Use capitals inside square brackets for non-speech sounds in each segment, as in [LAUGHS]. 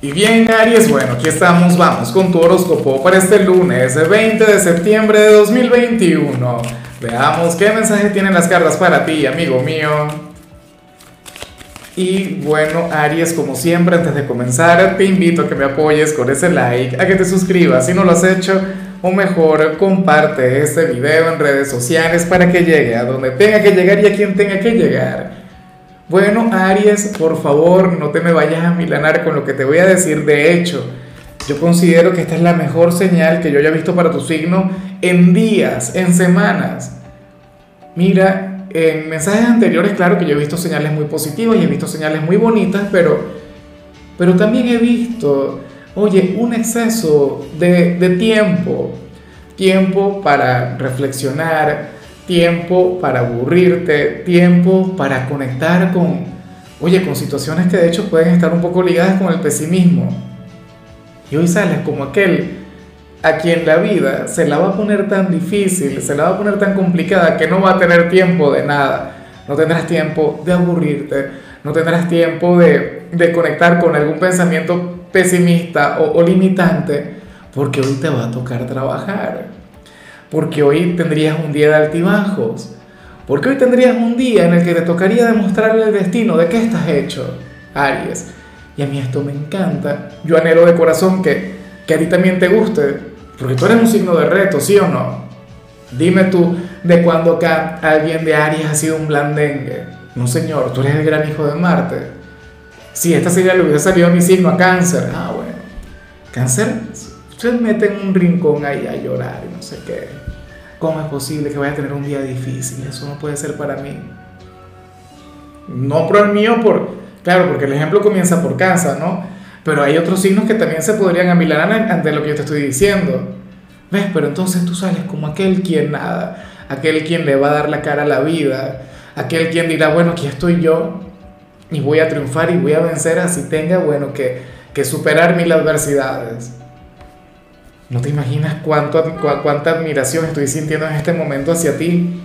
Y bien, Aries, bueno, aquí estamos, vamos con tu horóscopo para este lunes, 20 de septiembre de 2021. Veamos qué mensaje tienen las cartas para ti, amigo mío. Y bueno, Aries, como siempre, antes de comenzar, te invito a que me apoyes con ese like, a que te suscribas si no lo has hecho, o mejor, comparte este video en redes sociales para que llegue a donde tenga que llegar y a quien tenga que llegar. Bueno, Aries, por favor, no te me vayas a milanar con lo que te voy a decir. De hecho, yo considero que esta es la mejor señal que yo haya visto para tu signo en días, en semanas. Mira, en mensajes anteriores, claro que yo he visto señales muy positivas y he visto señales muy bonitas, pero, pero también he visto, oye, un exceso de, de tiempo. Tiempo para reflexionar, tiempo para aburrirte, tiempo para conectar con, oye, con situaciones que de hecho pueden estar un poco ligadas con el pesimismo. Y hoy sales como aquel a quien la vida se la va a poner tan difícil, se la va a poner tan complicada que no va a tener tiempo de nada. No tendrás tiempo de aburrirte, no tendrás tiempo de, de conectar con algún pensamiento pesimista o, o limitante, porque hoy te va a tocar trabajar porque hoy tendrías un día de altibajos, porque hoy tendrías un día en el que te tocaría demostrarle el destino de qué estás hecho, Aries. Y a mí esto me encanta. Yo anhelo de corazón que, que a ti también te guste, porque tú eres un signo de reto, ¿sí o no? Dime tú de cuándo acá alguien de Aries ha sido un blandengue. No, señor, tú eres el gran hijo de Marte. Si esta sería le hubiera salido mi signo a cáncer, ah, bueno. Cáncer se mete en un rincón ahí a llorar y no sé qué. ¿Cómo es posible que vaya a tener un día difícil? Eso no puede ser para mí. No por el mío, por, claro, porque el ejemplo comienza por casa, ¿no? Pero hay otros signos que también se podrían amilanar ante lo que yo te estoy diciendo. ¿Ves? Pero entonces tú sales como aquel quien nada, aquel quien le va a dar la cara a la vida, aquel quien dirá, bueno, aquí estoy yo y voy a triunfar y voy a vencer así tenga, bueno, que, que superar mil adversidades. No te imaginas cuánto, cuánta admiración estoy sintiendo en este momento hacia ti.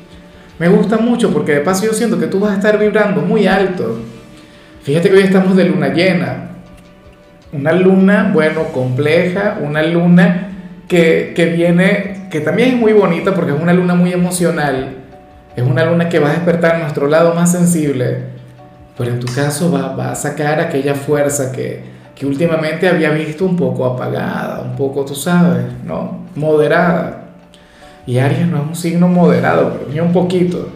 Me gusta mucho porque de paso yo siento que tú vas a estar vibrando muy alto. Fíjate que hoy estamos de luna llena. Una luna, bueno, compleja, una luna que, que viene, que también es muy bonita porque es una luna muy emocional. Es una luna que va a despertar nuestro lado más sensible. Pero en tu caso va, va a sacar aquella fuerza que, que últimamente había visto un poco apagada, un poco, tú sabes, ¿no? Moderada. Y Aries no es un signo moderado, ni un poquito.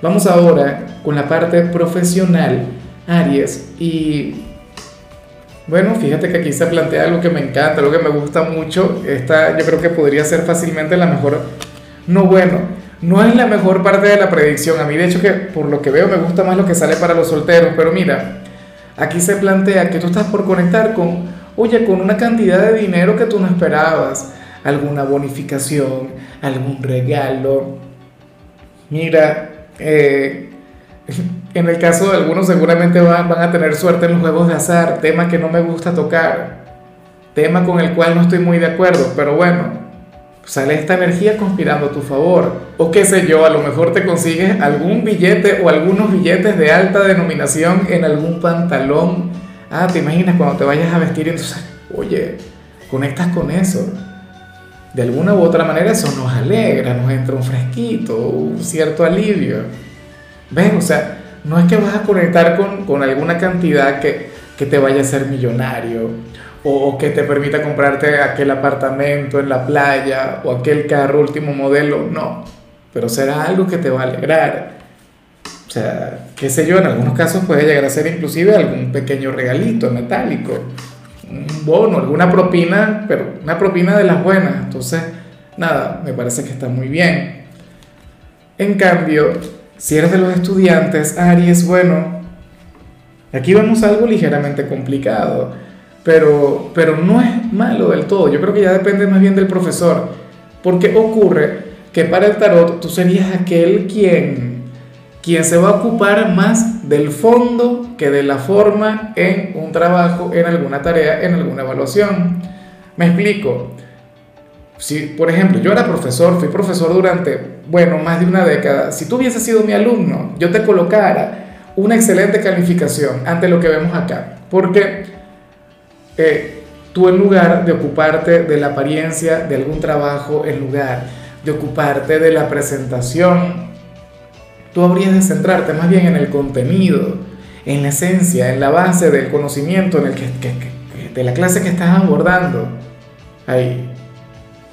Vamos ahora con la parte profesional, Aries. Y bueno, fíjate que aquí se plantea algo que me encanta, algo que me gusta mucho. Esta yo creo que podría ser fácilmente la mejor. No, bueno, no es la mejor parte de la predicción. A mí, de hecho, que por lo que veo me gusta más lo que sale para los solteros. Pero mira, Aquí se plantea que tú estás por conectar con, oye, con una cantidad de dinero que tú no esperabas, alguna bonificación, algún regalo. Mira, eh, [LAUGHS] en el caso de algunos seguramente van, van a tener suerte en los juegos de azar, tema que no me gusta tocar, tema con el cual no estoy muy de acuerdo, pero bueno, sale esta energía conspirando a tu favor. O qué sé yo, a lo mejor te consigues algún billete o algunos billetes de alta denominación en algún pantalón. Ah, te imaginas cuando te vayas a vestir, entonces, oye, conectas con eso. De alguna u otra manera eso nos alegra, nos entra un fresquito, un cierto alivio. ¿Ves? O sea, no es que vas a conectar con, con alguna cantidad que, que te vaya a hacer millonario o, que te permita comprarte aquel apartamento en la playa o aquel carro último modelo, no, pero será algo que te va a alegrar. O sea, qué sé yo, en algunos casos puede llegar a ser inclusive algún pequeño regalito metálico, un bono, alguna propina, pero una propina de las buenas. Entonces, nada, me parece que está muy bien. En cambio, si eres de los estudiantes, Aries, bueno, aquí vemos algo ligeramente complicado pero, pero no es malo del todo. Yo creo que ya depende más bien del profesor. Porque ocurre que para el tarot tú serías aquel quien, quien se va a ocupar más del fondo que de la forma en un trabajo, en alguna tarea, en alguna evaluación. Me explico. Si, por ejemplo, yo era profesor, fui profesor durante, bueno, más de una década. Si tú hubieses sido mi alumno, yo te colocara una excelente calificación ante lo que vemos acá. Porque eh, tú en lugar de ocuparte de la apariencia de algún trabajo, en lugar de ocuparte de la presentación, tú habrías de centrarte más bien en el contenido, en la esencia, en la base del conocimiento en el que, de la clase que estás abordando. Ahí.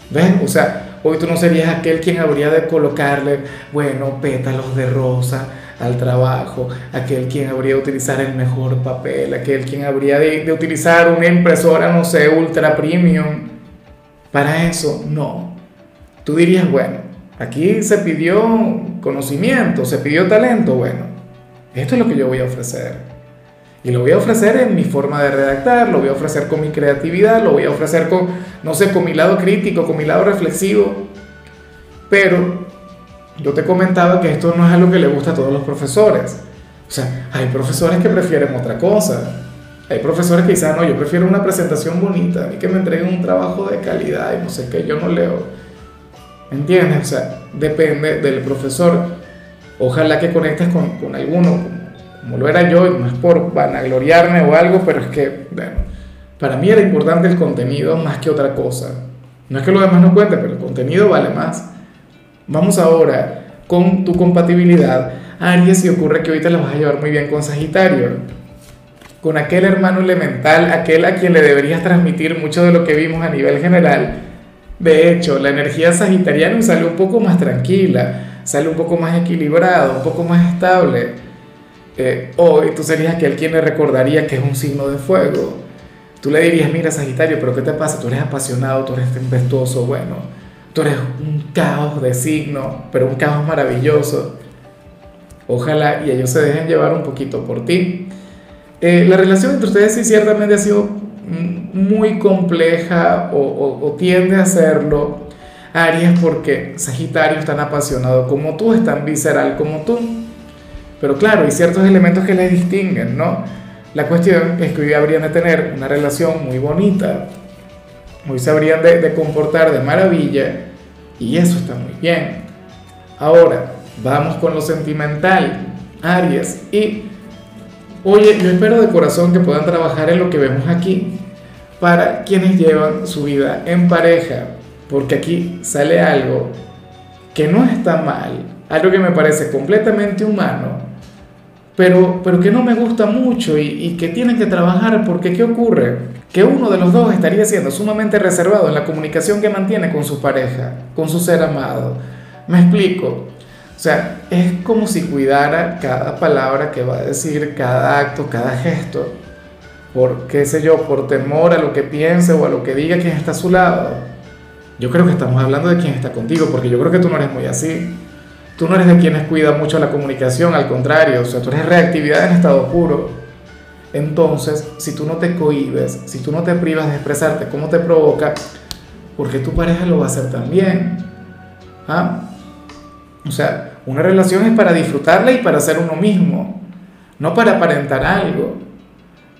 ¿Ves? O sea, hoy tú no serías aquel quien habría de colocarle, bueno, pétalos de rosa al trabajo, aquel quien habría de utilizar el mejor papel, aquel quien habría de, de utilizar una impresora, no sé, ultra premium. Para eso, no. Tú dirías, bueno, aquí se pidió conocimiento, se pidió talento, bueno, esto es lo que yo voy a ofrecer. Y lo voy a ofrecer en mi forma de redactar, lo voy a ofrecer con mi creatividad, lo voy a ofrecer con, no sé, con mi lado crítico, con mi lado reflexivo. Pero yo te comentaba que esto no es algo que le gusta a todos los profesores. O sea, hay profesores que prefieren otra cosa. Hay profesores que dicen, ah, no, yo prefiero una presentación bonita, y que me entreguen un trabajo de calidad y no sé qué, yo no leo. ¿Entiendes? O sea, depende del profesor. Ojalá que conectes con, con alguno, como lo era yo, no es por vanagloriarme o algo, pero es que, bueno, para mí era importante el contenido más que otra cosa. No es que lo demás no cuente, pero el contenido vale más. Vamos ahora con tu compatibilidad. Aries, y ocurre que ahorita la vas a llevar muy bien con Sagitario. Con aquel hermano elemental, aquel a quien le deberías transmitir mucho de lo que vimos a nivel general. De hecho, la energía sagitariana sale un poco más tranquila, sale un poco más equilibrado, un poco más estable eh, hoy tú serías aquel quien le recordaría que es un signo de fuego. Tú le dirías, mira Sagitario, pero ¿qué te pasa? Tú eres apasionado, tú eres tempestuoso, bueno, tú eres un caos de signo, pero un caos maravilloso. Ojalá y ellos se dejen llevar un poquito por ti. Eh, la relación entre ustedes sí ciertamente ha sido muy compleja o, o tiende a serlo. Aries porque Sagitario es tan apasionado como tú, es tan visceral como tú. Pero claro, hay ciertos elementos que les distinguen, ¿no? La cuestión es que hoy habrían de tener una relación muy bonita, hoy se habrían de, comportar de maravilla y eso está muy bien. Ahora, vamos con lo sentimental, Aries, y oye, yo espero de corazón que puedan trabajar en lo que vemos aquí para quienes llevan su vida en pareja, porque aquí sale algo que no está mal, algo que me parece completamente humano pero, pero que no me gusta mucho y, que tienen que trabajar porque ¿qué ocurre? Que uno de los dos estaría siendo sumamente reservado en la comunicación que mantiene con su pareja, con su ser amado. Me explico. O sea, es como si cuidara cada palabra que va a decir, cada acto, cada gesto, por qué sé yo, por temor a lo que piense o a lo que diga quien está a su lado. Yo creo que estamos hablando de quien está contigo, porque yo creo que tú no eres muy así. Tú no eres de quienes cuida mucho la comunicación, al contrario, o sea, tú eres reactividad en estado puro. Entonces, si tú no te cohibes, si tú no te privas de expresarte cómo te provoca, porque tu pareja lo va a hacer también. ¿Ah? O sea, una relación es para disfrutarla y para ser uno mismo, no para aparentar algo.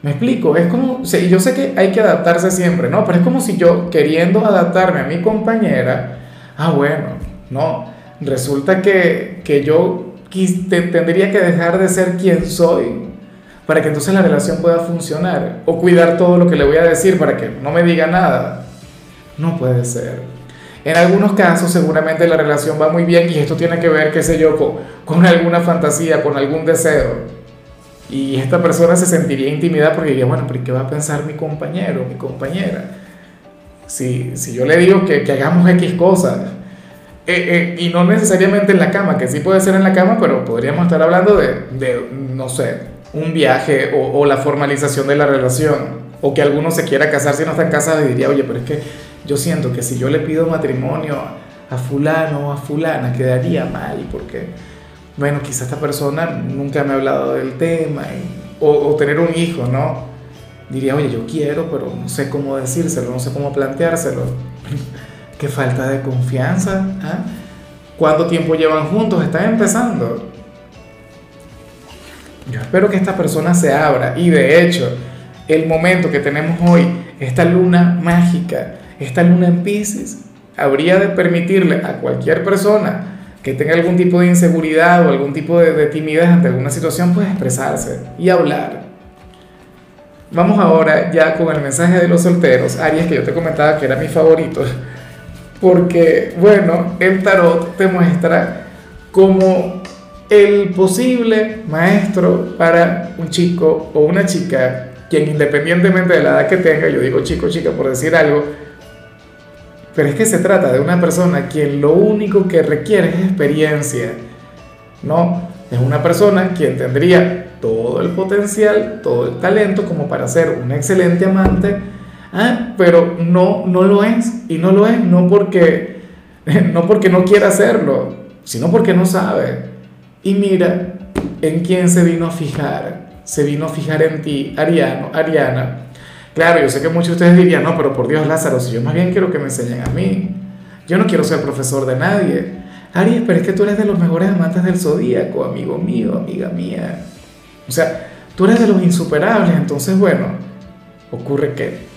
Me explico, es como, yo sé que hay que adaptarse siempre, ¿no? Pero es como si yo queriendo adaptarme a mi compañera, ah, bueno, no, resulta que, que yo tendría que dejar de ser quien soy para que entonces la relación pueda funcionar o cuidar todo lo que le voy a decir para que no me diga nada. No puede ser. En algunos casos seguramente la relación va muy bien y esto tiene que ver, qué sé yo, con, con alguna fantasía, con algún deseo. Y esta persona se sentiría intimidada porque diría, bueno, pero ¿qué va a pensar mi compañero, mi compañera? Si, si yo le digo que, que hagamos X cosas, eh, eh, y no necesariamente en la cama, que sí puede ser en la cama, pero podríamos estar hablando de, de no sé, un viaje o, o, la formalización de la relación, o que alguno se quiera casar si no está en casa y diría, oye, pero es que yo siento que si yo le pido matrimonio a fulano o a fulana, quedaría mal, porque, bueno, quizá esta persona nunca me ha hablado del tema, o, o tener un hijo, ¿no? Diría, oye, yo quiero, pero no sé cómo decírselo, no sé cómo planteárselo. Qué falta de confianza. ¿ah? ¿Cuánto tiempo llevan juntos? Están empezando. Yo espero que esta persona se abra y de hecho, el momento que tenemos hoy, esta luna mágica, esta luna en Pisces, habría de permitirle a cualquier persona que tenga algún tipo de inseguridad o algún tipo de, de timidez ante alguna situación, pues expresarse y hablar. Vamos ahora ya con el mensaje de los solteros, Aries, que yo te comentaba que era mi favorito, porque, bueno, el tarot te muestra como el posible maestro para un chico o una chica, quien independientemente de la edad que tenga, yo digo chico, chica, por decir algo, pero es que se trata de una persona quien lo único que requiere es experiencia, ¿no? Es una persona quien tendría todo el potencial, todo el talento como para ser un excelente amante, ¿ah? pero no, no lo es. Y no lo es no porque, [LAUGHS] no porque no quiera hacerlo, sino porque no sabe. Y mira en quién se vino a fijar. Se vino a fijar en ti, Ariano, Ariana. Claro, yo sé que muchos de ustedes dirían, no, pero por Dios, Lázaro, si yo más bien quiero que me enseñen a mí. Yo no quiero ser profesor de nadie. Aries, pero es que tú eres de los mejores amantes del zodíaco, amigo mío, amiga mía. O sea, tú eres de los insuperables, entonces bueno, ocurre que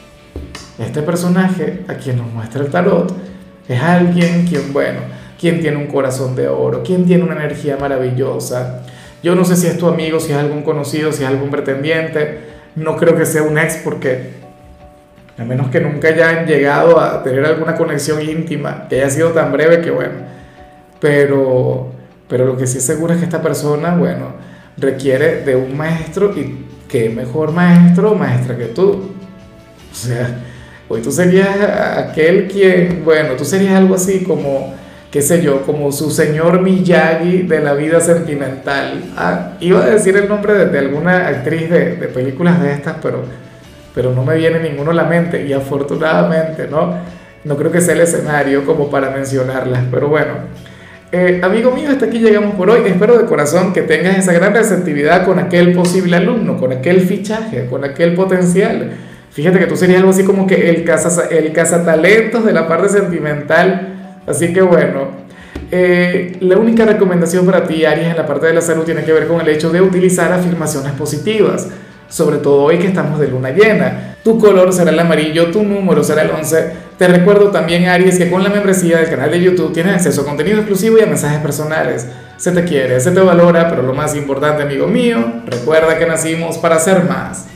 este personaje a quien nos muestra el tarot es alguien quien, bueno, quien tiene un corazón de oro, quien tiene una energía maravillosa. Yo no sé si es tu amigo, si es algún conocido, si es algún pretendiente. No creo que sea un ex porque a menos que nunca hayan llegado a tener alguna conexión íntima, que haya sido tan breve que bueno. Pero, pero lo que sí es seguro es que esta persona, bueno, requiere de un maestro y qué mejor maestro o maestra que tú. O sea, hoy tú serías aquel quien, bueno, tú serías algo así como, qué sé yo, como su señor Miyagi de la vida sentimental. Ah, iba a decir el nombre de, alguna actriz de, de, películas de estas, pero, pero no me viene ninguno a la mente y afortunadamente, ¿no? No creo que sea el escenario como para mencionarlas, pero bueno. Eh, amigo mío, hasta aquí llegamos por hoy. Espero de corazón que tengas esa gran receptividad con aquel posible alumno, con aquel fichaje, con aquel potencial. Fíjate que tú serías algo así como que el, casa, el cazatalentos de la parte sentimental. Así que bueno, eh, la única recomendación para ti, Aries, en la parte de la salud tiene que ver con el hecho de utilizar afirmaciones positivas sobre todo hoy que estamos de luna llena. Tu color será el amarillo, tu número será el 11. Te recuerdo también, Aries, que con la membresía del canal de YouTube tienes acceso a contenido exclusivo y a mensajes personales. Se te quiere, se te valora, pero lo más importante, amigo mío, recuerda que nacimos para ser más.